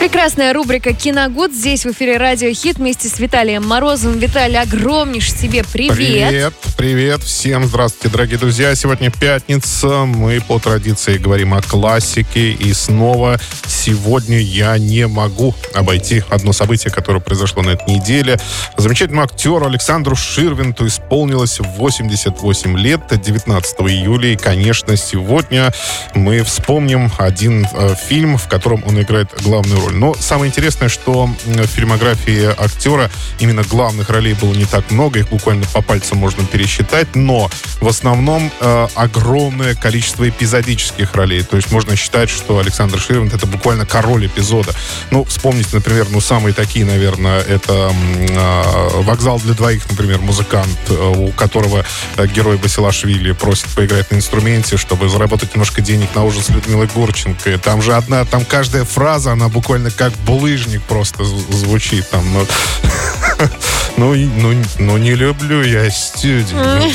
Прекрасная рубрика «Киногуд». Здесь в эфире «Радио Хит» вместе с Виталием Морозовым. Виталий, огромнейший тебе привет. Привет, привет всем. Здравствуйте, дорогие друзья. Сегодня пятница. Мы по традиции говорим о классике. И снова сегодня я не могу обойти одно событие, которое произошло на этой неделе. Замечательному актеру Александру Ширвинту исполнилось 88 лет, 19 июля. И, конечно, сегодня мы вспомним один э, фильм, в котором он играет главную роль роль. Но самое интересное, что в фильмографии актера именно главных ролей было не так много, их буквально по пальцам можно пересчитать, но в основном э, огромное количество эпизодических ролей. То есть можно считать, что Александр Ширвинд это буквально король эпизода. Ну, вспомните, например, ну, самые такие, наверное, это э, «Вокзал для двоих», например, музыкант, э, у которого э, герой Басилашвили просит поиграть на инструменте, чтобы заработать немножко денег на ужин с Людмилой Гурченко. Там же одна, там каждая фраза, она буквально буквально как булыжник просто звучит там. Но, ну, ну, ну, не люблю я студию.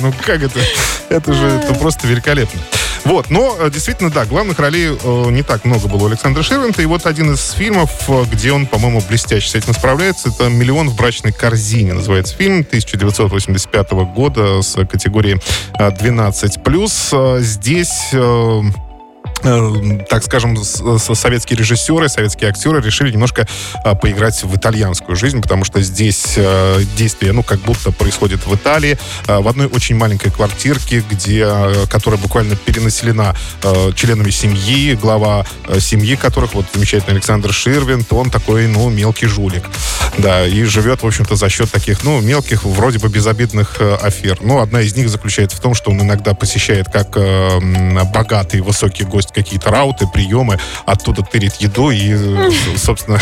Ну, как это? Это же это просто великолепно. Вот, но э, действительно, да, главных ролей э, не так много было у Александра Ширвинта. И вот один из фильмов, э, где он, по-моему, блестяще с этим справляется, это «Миллион в брачной корзине» называется фильм 1985 года с категории 12+. Здесь Э, так скажем, советские режиссеры, советские актеры решили немножко а, поиграть в итальянскую жизнь, потому что здесь э, действие, ну, как будто происходит в Италии, э, в одной очень маленькой квартирке, где, которая буквально перенаселена членами семьи, глава семьи которых, вот замечательный Александр Ширвинт, он такой, ну, мелкий жулик. Да, и живет, в общем-то, за счет таких, ну, мелких, вроде бы безобидных афер. Но одна из них заключается в том, что он иногда посещает как богатый, высокий гость есть какие-то рауты, приемы, оттуда тырит еду и, собственно,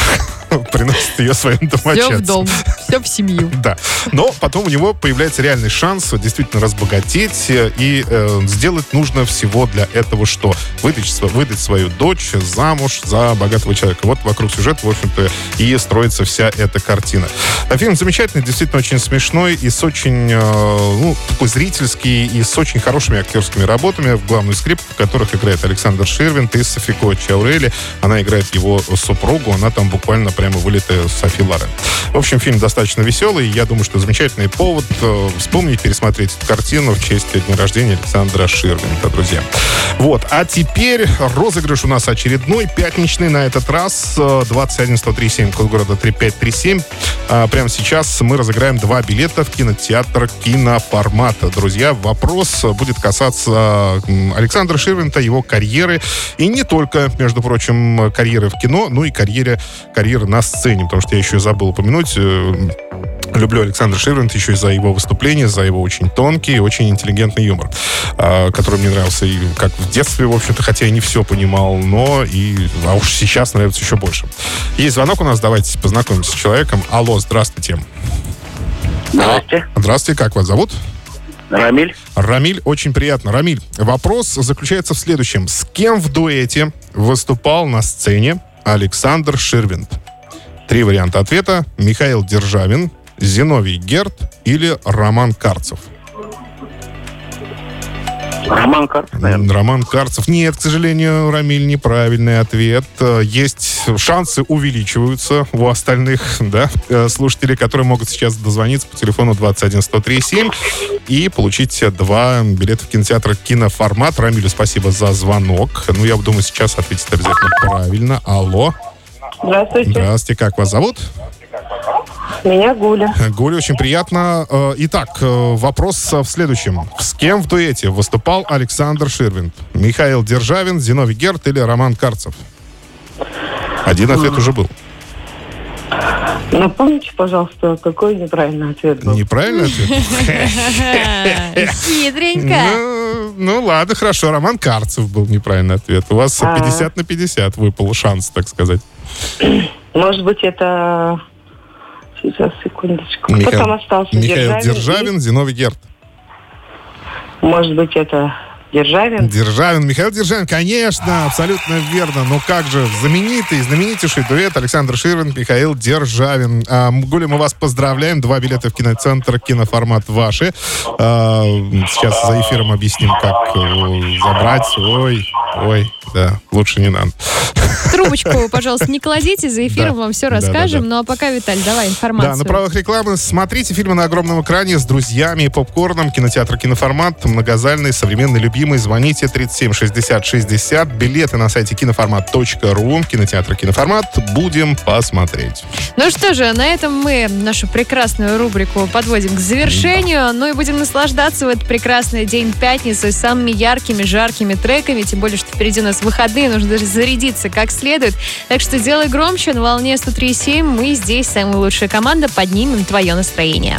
приносит ее своим домочадцам. Все в дом, все в семью. Да. Но потом у него появляется реальный шанс действительно разбогатеть, и э, сделать нужно всего для этого что? Выдать, выдать свою дочь замуж за богатого человека. Вот вокруг сюжета, в общем-то, и строится вся эта картина. А фильм замечательный, действительно очень смешной и с очень, э, ну, такой зрительский, и с очень хорошими актерскими работами, в главную скрипку в которых играет Александр Александр Ширвин, и Софико Чаурели. Она играет его супругу, она там буквально прямо вылитая Софи Лорен. В общем, фильм достаточно веселый. Я думаю, что замечательный повод э, вспомнить, пересмотреть эту картину в честь дня рождения Александра Ширвинта, друзья. Вот. А теперь розыгрыш у нас очередной, пятничный на этот раз. 21 137, код города 3537. А, прямо сейчас мы разыграем два билета в кинотеатр киноформата. Друзья, вопрос будет касаться Александра Ширвинта, его карьеры. И не только, между прочим, карьеры в кино, но и карьере, карьеры на сцене. Потому что я еще забыл упомянуть, э, Люблю Александра Ширвинта еще и за его выступление, за его очень тонкий и очень интеллигентный юмор, а, который мне нравился и как в детстве, в общем-то, хотя я не все понимал, но и, а уж сейчас нравится еще больше. Есть звонок у нас, давайте познакомимся с человеком. Алло, здравствуйте. Здравствуйте. Здравствуйте, как вас зовут? Рамиль. Рамиль, очень приятно. Рамиль, вопрос заключается в следующем. С кем в дуэте выступал на сцене Александр Ширвинд? Три варианта ответа. Михаил Державин, Зиновий Герт или Роман Карцев. Роман Карцев, наверное. Роман Карцев. Нет, к сожалению, Рамиль, неправильный ответ. Есть шансы увеличиваются у остальных, да, э, слушателей, которые могут сейчас дозвониться по телефону 211-103-7 и получить два билета в кинотеатр киноформат. Рамилю спасибо за звонок. Ну, я думаю, сейчас ответить обязательно правильно. Алло. Здравствуйте. Здравствуйте, как вас зовут? Меня Гуля. Гуля, очень приятно. Э, итак, э, вопрос в следующем. С кем в дуэте выступал Александр Ширвин? Михаил Державин, Зиновий Герт или Роман Карцев? Один ответ уже был. Напомните, пожалуйста, какой неправильный ответ был. Неправильный ответ? Хитренько. Ну, ну ладно, хорошо. Роман Карцев был неправильный ответ. У вас 50 на 50 выпал шанс, так сказать. Может быть, это Сейчас, секундочку. Михаил, Кто там остался? Михаил Державин, Державин и... Зиновий Герд. Может быть, это Державин. Державин, Михаил Державин, конечно, абсолютно верно. Но как же, знаменитый, знаменитейший дуэт Александр Ширвин, Михаил Державин. А, Гуля, мы вас поздравляем. Два билета в киноцентр, киноформат ваши. А, сейчас за эфиром объясним, как э, забрать. Ой, ой, да, лучше не надо. Трубочку, пожалуйста, не кладите, за эфиром Да. вам все Да, расскажем. да, да. Ну а пока, Виталь, давай Да, информацию. на правах рекламы смотрите фильмы на огромном экране с друзьями и попкорном. Кинотеатр «Киноформат». Многозальный, современный, любимый. Звоните 37 60 60. Билеты на сайте киноформат.ру. Кинотеатр «Киноформат». Будем посмотреть. Ну что же, на этом мы нашу прекрасную рубрику подводим к завершению. Ну и будем наслаждаться в этот прекрасный день пятницы самыми яркими, жаркими треками. Тем более, что впереди у нас выходные, нужно даже зарядиться как следует. Так что делай громче на волне 103.7. Мы здесь, самая лучшая команда, поднимем твое настроение.